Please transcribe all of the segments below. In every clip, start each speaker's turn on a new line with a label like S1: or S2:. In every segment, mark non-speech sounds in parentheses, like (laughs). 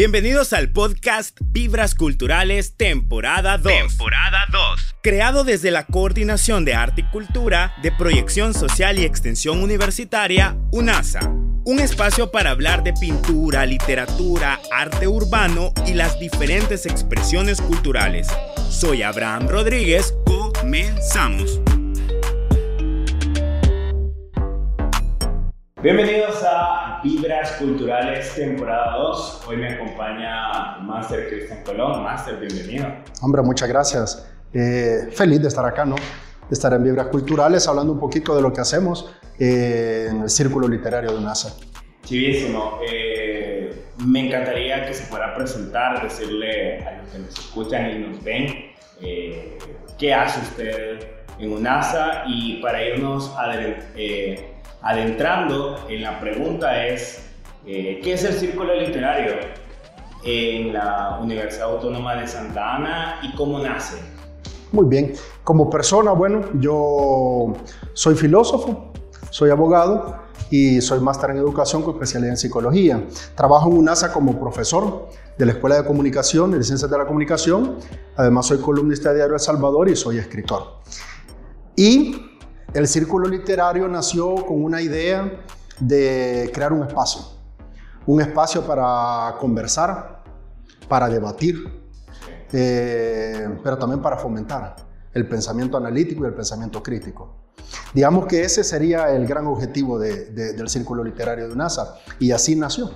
S1: Bienvenidos al podcast Vibras Culturales temporada 2.
S2: Temporada 2.
S1: Creado desde la Coordinación de Arte y Cultura de Proyección Social y Extensión Universitaria, UNASA. Un espacio para hablar de pintura, literatura, arte urbano y las diferentes expresiones culturales. Soy Abraham Rodríguez. Comenzamos. Bienvenidos a Vibras Culturales temporada 2. Hoy me acompaña Máster Cristian Colón. Máster, bienvenido.
S3: Hombre, muchas gracias. Eh, feliz de estar acá, ¿no? De estar en Vibras Culturales, hablando un poquito de lo que hacemos eh, en el Círculo Literario de NASA.
S1: Chivísimo. Eh, me encantaría que se fuera a presentar, decirle a los que nos escuchan y nos ven qué hace usted en UNASA y para irnos a adentrando en la pregunta es, eh, ¿qué es el Círculo Literario en la Universidad Autónoma de Santa Ana y cómo nace?
S3: Muy bien, como persona, bueno, yo soy filósofo, soy abogado y soy máster en educación con especialidad en psicología. Trabajo en UNASA como profesor de la Escuela de Comunicación, de Ciencias de la Comunicación. Además soy columnista de Diario El Salvador y soy escritor. Y el círculo literario nació con una idea de crear un espacio, un espacio para conversar, para debatir, eh, pero también para fomentar el pensamiento analítico y el pensamiento crítico. Digamos que ese sería el gran objetivo del círculo literario de UNASA y así nació.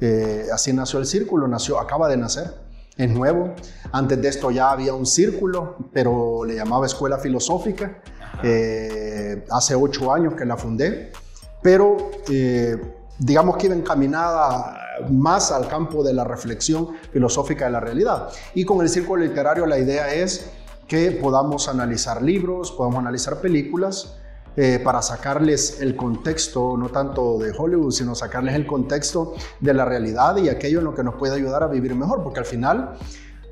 S3: Eh, así nació el círculo, nació, acaba de nacer, es nuevo. Antes de esto ya había un círculo, pero le llamaba Escuela Filosófica eh, hace ocho años que la fundé, pero eh, digamos que iba encaminada más al campo de la reflexión filosófica de la realidad. Y con el círculo literario la idea es que podamos analizar libros, podamos analizar películas, eh, para sacarles el contexto, no tanto de Hollywood, sino sacarles el contexto de la realidad y aquello en lo que nos puede ayudar a vivir mejor, porque al final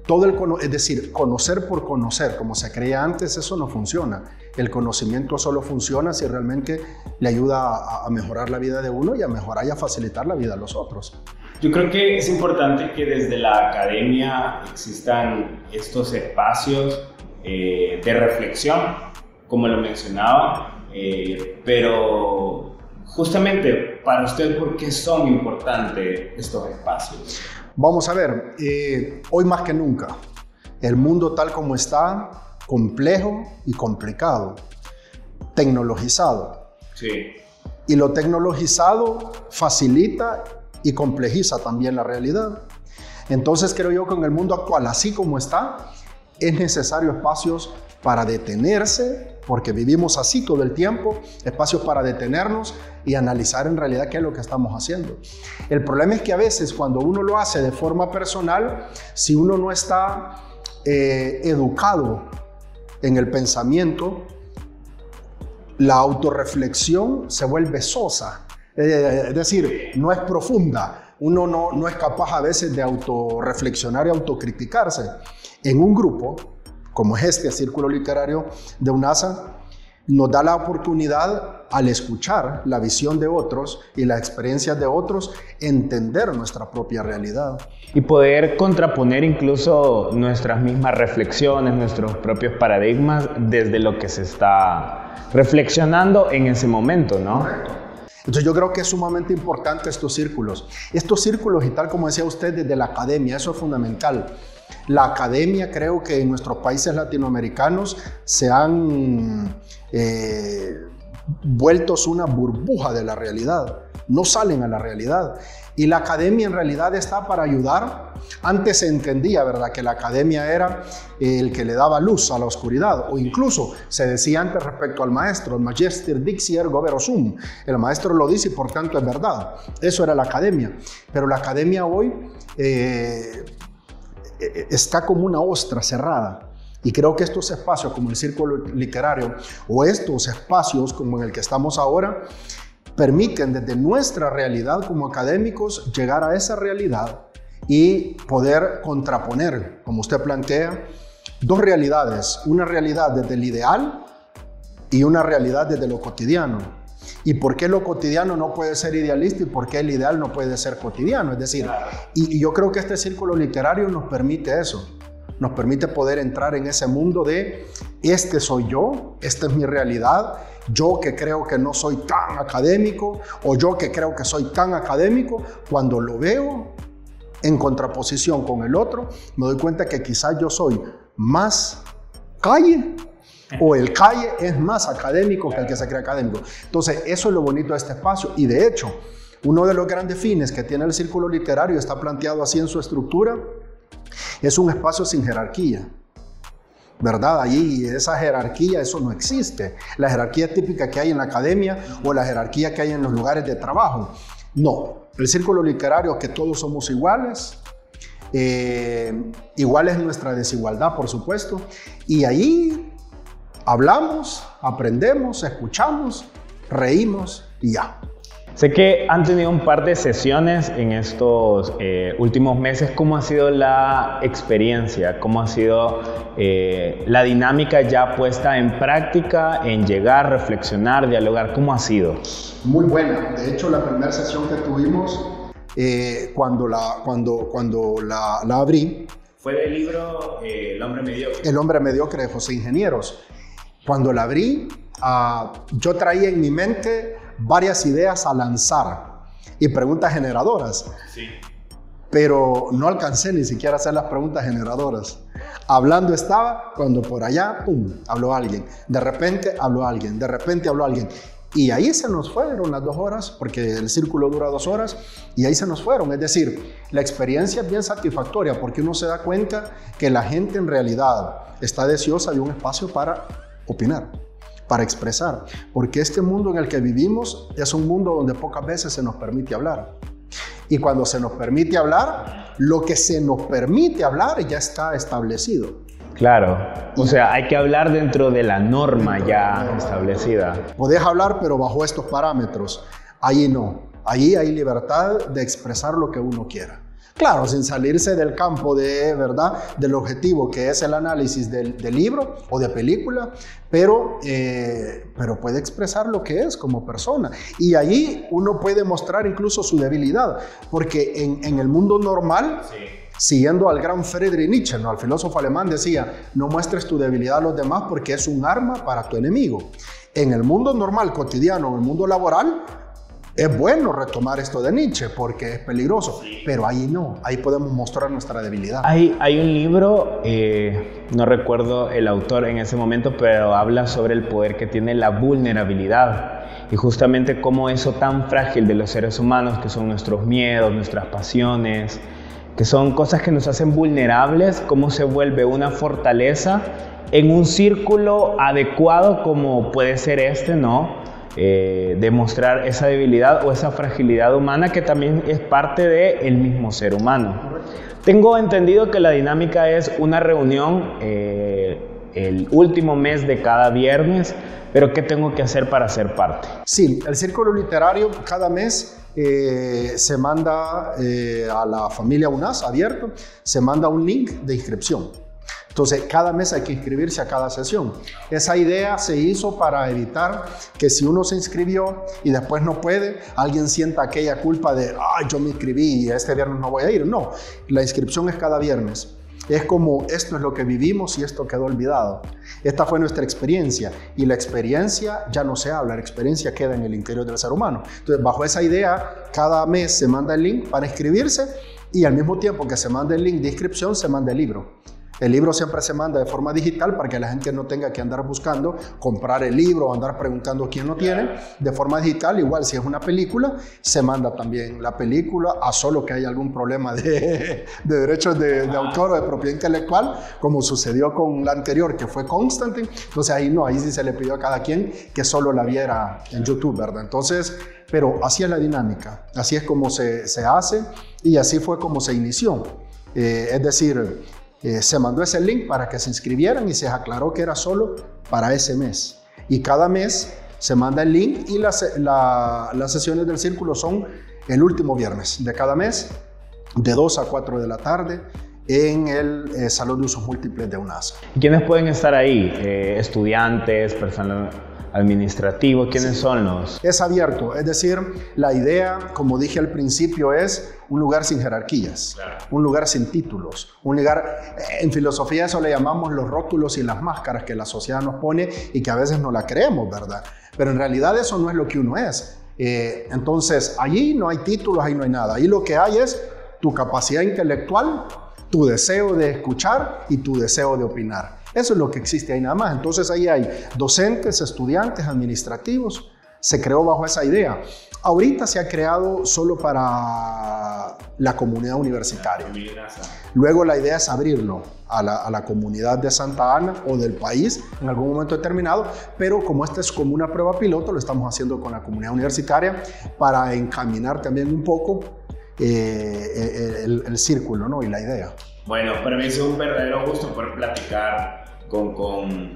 S3: todo el, es decir, conocer por conocer, como se creía antes, eso no funciona. El conocimiento solo funciona si realmente le ayuda a, mejorar la vida de uno y a mejorar y a facilitar la vida de los otros.
S1: Yo creo que es importante que desde la academia existan estos espacios eh, de reflexión, como lo mencionaba, eh, pero justamente para usted, ¿por qué son importantes estos espacios?
S3: Vamos a ver, eh, hoy más que nunca, el mundo tal como está, complejo y complicado, tecnologizado.
S1: Sí.
S3: Y lo tecnologizado facilita y complejiza también la realidad. Entonces creo yo que en el mundo actual, así como está, es necesario espacios para detenerse, porque vivimos así todo el tiempo, espacios para detenernos y analizar en realidad qué es lo que estamos haciendo. El problema es que a veces cuando uno lo hace de forma personal, si uno no está eh, educado en el pensamiento, la autorreflexión se vuelve sosa, eh, es decir, no es profunda. Uno no, no es capaz a veces de autorreflexionar y autocriticarse. En un grupo, como es este Círculo Literario de UNASA, nos da la oportunidad al escuchar la visión de otros y las experiencias de otros, entender nuestra propia realidad.
S2: Y poder contraponer incluso nuestras mismas reflexiones, nuestros propios paradigmas desde lo que se está reflexionando en ese momento, ¿no?
S3: Entonces yo creo que es sumamente importante estos círculos. Estos círculos y tal como decía usted desde la academia, eso es fundamental. La academia creo que en nuestros países latinoamericanos se han eh, vueltos una burbuja de la realidad, no salen a la realidad. Y la academia en realidad está para ayudar. Antes se entendía, ¿verdad?, que la academia era el que le daba luz a la oscuridad, o incluso se decía antes respecto al maestro, el magister dixi ergo. El maestro lo dice y por tanto es verdad. Eso era la academia. Pero la academia hoy eh, eh, está como una ostra cerrada. Y creo que estos espacios como el círculo literario o estos espacios como en el que estamos ahora permiten desde nuestra realidad como académicos llegar a esa realidad y poder contraponer, como usted plantea, dos realidades, una realidad desde el ideal y una realidad desde lo cotidiano. ¿Y por qué lo cotidiano no puede ser idealista y por qué el ideal no puede ser cotidiano? Es decir, y, y yo creo que este círculo literario nos permite eso nos permite poder entrar en ese mundo de este soy yo, esta es mi realidad, yo que creo que no soy tan académico o yo que creo que soy tan académico, cuando lo veo en contraposición con el otro, me doy cuenta que quizás yo soy más calle o el calle es más académico que el que se cree académico. Entonces, eso es lo bonito de este espacio y de hecho, uno de los grandes fines que tiene el círculo literario está planteado así en su estructura, es un espacio sin jerarquía. ¿verdad? Allí esa jerarquía, eso no existe. La jerarquía típica que hay en la academia o la jerarquía que hay en los lugares de trabajo. No, el círculo literario que todos somos iguales, eh, igual es nuestra desigualdad, por supuesto, y ahí hablamos, aprendemos, escuchamos, reímos y ya.
S1: Sé que han tenido un par de sesiones en estos eh, últimos meses. ¿Cómo ha sido la experiencia? ¿Cómo ha sido eh, la dinámica ya puesta en práctica, en llegar, reflexionar, dialogar? ¿Cómo ha sido?
S3: Muy buena. De hecho, la primera sesión que tuvimos, eh, cuando, la, cuando, cuando la, la abrí...
S1: Fue del libro El hombre mediocre.
S3: El hombre mediocre de José Ingenieros. Cuando la abrí, ah, yo traía en mi mente varias ideas a lanzar y preguntas generadoras. Sí. Pero no alcancé ni siquiera a hacer las preguntas generadoras. Hablando estaba cuando por allá, ¡pum!, habló alguien. De repente habló alguien, de repente habló alguien. Y ahí se nos fueron las dos horas, porque el círculo dura dos horas, y ahí se nos fueron. Es decir, la experiencia es bien satisfactoria porque uno se da cuenta que la gente en realidad está deseosa de un espacio para opinar para expresar, porque este mundo en el que vivimos es un mundo donde pocas veces se nos permite hablar. Y cuando se nos permite hablar, lo que se nos permite hablar ya está establecido.
S1: Claro, o sea, hay que hablar dentro de la norma ya establecida.
S3: Podés hablar, pero bajo estos parámetros. Allí no. Allí hay libertad de expresar lo que uno quiera. Claro, sin salirse del campo de, ¿verdad? Del objetivo que es el análisis del, libro o de película, pero, eh, pero puede expresar lo que es como persona. Y ahí uno puede mostrar incluso su debilidad, porque en, el mundo normal... Siguiendo al gran Friedrich Nietzsche, ¿no? al filósofo alemán, decía, no muestres tu debilidad a los demás porque es un arma para tu enemigo. En el mundo normal, cotidiano, en el mundo laboral, es bueno retomar esto de Nietzsche porque es peligroso, pero ahí no, ahí podemos mostrar nuestra debilidad.
S1: Hay, hay un libro, eh, no recuerdo el autor en ese momento, pero habla sobre el poder que tiene la vulnerabilidad y justamente cómo eso tan frágil de los seres humanos, que son nuestros miedos, nuestras pasiones, que son cosas que nos hacen vulnerables, cómo se vuelve una fortaleza en un círculo adecuado como puede ser este, ¿no? Eh, demostrar esa debilidad o esa fragilidad humana que también es parte del mismo ser humano. Tengo entendido que la dinámica es una reunión eh, el último mes de cada viernes, pero ¿qué tengo que hacer para ser parte?
S3: Sí, el Círculo Literario cada mes eh, se manda eh, a la familia UNAS abierto, se manda un link de inscripción. Entonces, cada mes hay que inscribirse a cada sesión. Esa idea se hizo para evitar que si uno se inscribió y después no puede, alguien sienta aquella culpa de, ay, yo me inscribí y este viernes no voy a ir. No, la inscripción es cada viernes. Es como esto es lo que vivimos y esto quedó olvidado. Esta fue nuestra experiencia y la experiencia ya no se habla, la experiencia queda en el interior del ser humano. Entonces, bajo esa idea, cada mes se manda el link para inscribirse y al mismo tiempo que se manda el link de inscripción, se manda el libro. El libro siempre se manda de forma digital para que la gente no tenga que andar buscando comprar el libro o andar preguntando quién lo tiene. De forma digital, igual si es una película, se manda también la película a solo que haya algún problema de, (laughs) derechos de, autor o de propiedad intelectual, como sucedió con la anterior que fue Constantine. Entonces ahí no, ahí sí se le pidió a cada quien que solo la viera en YouTube, ¿verdad? Entonces, pero así es la dinámica, así es como se, se hace y así fue como se inició. Eh, es decir, eh, se mandó ese link para que se inscribieran y se aclaró que era solo para ese mes. Y cada mes se manda el link y las, las sesiones del círculo son el último viernes de cada mes, de 2 a 4 de la tarde en el eh, Salón de Usos Múltiples de UNASA.
S1: ¿Quiénes pueden estar ahí? Eh, estudiantes,
S2: administrativo? ¿Quiénes son los?
S3: Es abierto, es decir, la idea, como dije al principio, es un lugar sin jerarquías, un lugar sin títulos, un lugar, en filosofía eso le llamamos los rótulos y las máscaras que la sociedad nos pone y que a veces no la creemos, ¿verdad? Pero en realidad eso no es lo que uno es. Eh, entonces, allí no hay títulos, ahí no hay nada. Ahí lo que hay es tu capacidad intelectual, tu deseo de escuchar y tu deseo de opinar. Eso es lo que existe ahí nada más. Entonces ahí hay docentes, estudiantes, administrativos. Se creó bajo esa idea. Ahorita se ha creado solo para la comunidad universitaria. Luego la idea es abrirlo a la, comunidad de Santa Ana o del país en algún momento determinado, pero como esta es como una prueba piloto, lo estamos haciendo con la comunidad universitaria para encaminar también un poco eh, el, círculo ¿no? y la idea.
S1: Bueno, para mí es un verdadero gusto poder platicar con, con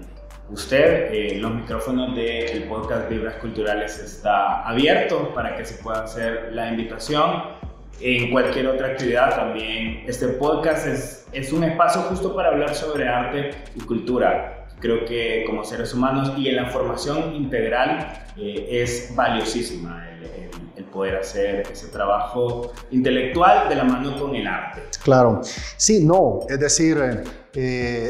S1: usted. Eh, los micrófonos del podcast Vibras Culturales está abierto para que se pueda hacer la invitación. En cualquier otra actividad también. Este podcast es, es un espacio justo para hablar sobre arte y cultura. Creo que como seres humanos y en la formación integral eh, es valiosísima el, poder hacer ese trabajo intelectual de la mano con el arte.
S3: Claro, sí, no, es decir, eh,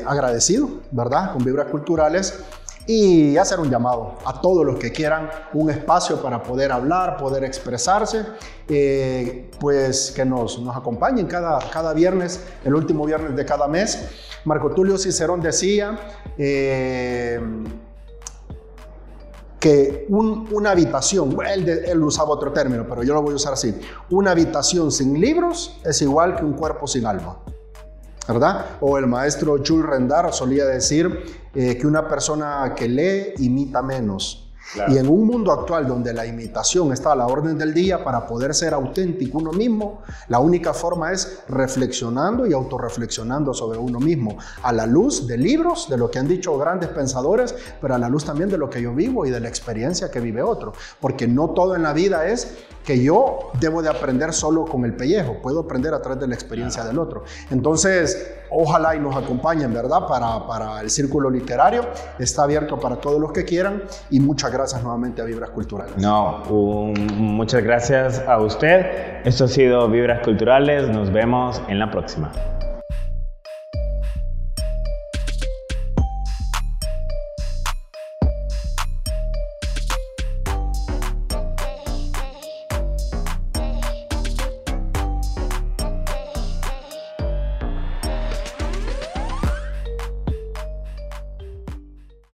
S3: agradecido, ¿verdad? Con Vibras Culturales y hacer un llamado a todos los que quieran un espacio para poder hablar, poder expresarse, eh, pues que nos, nos acompañen cada, cada viernes, el último viernes de cada mes. Marco Tulio Cicerón decía eh, que una habitación, él, él usaba otro término, pero yo lo voy a usar así, una habitación sin libros es igual que un cuerpo sin alma. ¿Verdad? O el maestro Jules Rendar solía decir eh, que una persona que lee imita menos. Y en un mundo actual donde la imitación está a la orden del día, para poder ser auténtico uno mismo, la única forma es reflexionando y autorreflexionando sobre uno mismo, a la luz de libros, de lo que han dicho grandes pensadores, pero a la luz también de lo que yo vivo y de la experiencia que vive otro. Porque no todo en la vida es que yo debo de aprender solo con el pellejo, puedo aprender a través de la experiencia del otro. Entonces, ojalá y nos acompañen, ¿verdad? Para, para el círculo literario, está abierto para todos los que quieran y muchas gracias nuevamente a Vibras Culturales.
S2: No, muchas gracias a usted. Esto ha sido Vibras Culturales, nos vemos en la próxima.